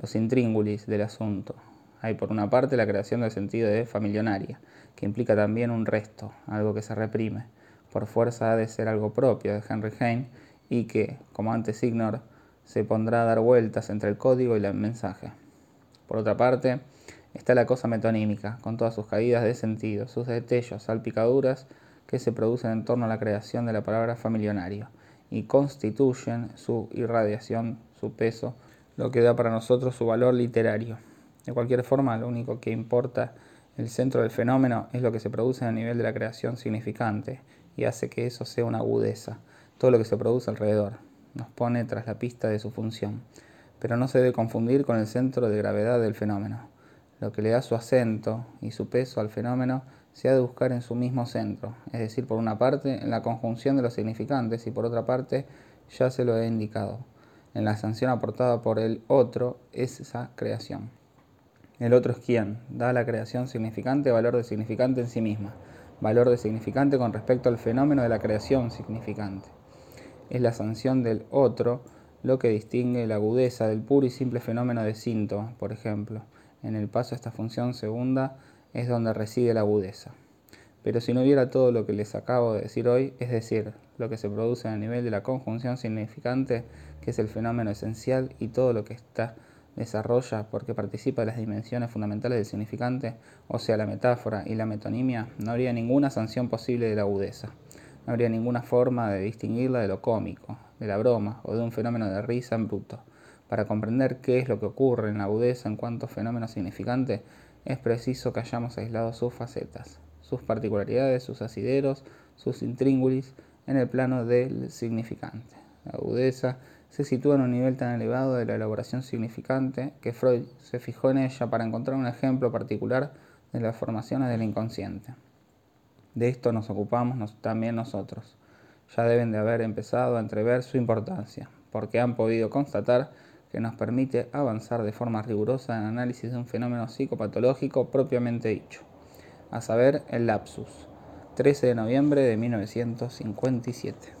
los intríngulis del asunto. Hay por una parte la creación del sentido de familionaria, que implica también un resto, algo que se reprime. Por fuerza ha de ser algo propio de Henry Heine y que, como antes ignor, se pondrá a dar vueltas entre el código y el mensaje. Por otra parte, está la cosa metonímica, con todas sus caídas de sentido, sus destellos, salpicaduras que se producen en torno a la creación de la palabra familionario y constituyen su irradiación, su peso, lo que da para nosotros su valor literario. De cualquier forma, lo único que importa el centro del fenómeno es lo que se produce a nivel de la creación significante y hace que eso sea una agudeza. Todo lo que se produce alrededor nos pone tras la pista de su función. Pero no se debe confundir con el centro de gravedad del fenómeno. Lo que le da su acento y su peso al fenómeno se ha de buscar en su mismo centro, es decir, por una parte en la conjunción de los significantes y por otra parte, ya se lo he indicado, en la sanción aportada por el otro es esa creación. El otro es quien da a la creación significante valor de significante en sí misma, valor de significante con respecto al fenómeno de la creación significante. Es la sanción del otro lo que distingue la agudeza del puro y simple fenómeno de síntoma, por ejemplo. En el paso esta función segunda es donde reside la agudeza. Pero si no hubiera todo lo que les acabo de decir hoy, es decir, lo que se produce a nivel de la conjunción significante, que es el fenómeno esencial, y todo lo que está desarrolla porque participa de las dimensiones fundamentales del significante, o sea, la metáfora y la metonimia, no habría ninguna sanción posible de la agudeza. No habría ninguna forma de distinguirla de lo cómico, de la broma o de un fenómeno de risa en bruto. Para comprender qué es lo que ocurre en la agudeza en cuanto fenómeno significante, es preciso que hayamos aislado sus facetas, sus particularidades, sus asideros, sus intríngulis en el plano del significante. La agudeza se sitúa en un nivel tan elevado de la elaboración significante que Freud se fijó en ella para encontrar un ejemplo particular de las formaciones del inconsciente. De esto nos ocupamos también nosotros. Ya deben de haber empezado a entrever su importancia, porque han podido constatar que nos permite avanzar de forma rigurosa en análisis de un fenómeno psicopatológico propiamente dicho, a saber, el lapsus, 13 de noviembre de 1957.